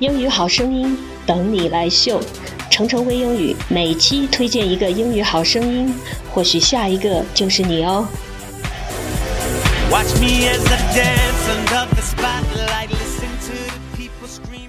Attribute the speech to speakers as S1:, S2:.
S1: 英语好声音等你来秀，程程微英语每期推荐一个英语好声音，或许下一个就是你哦。Watch me as I dance under the spotlight, listen to the people screaming.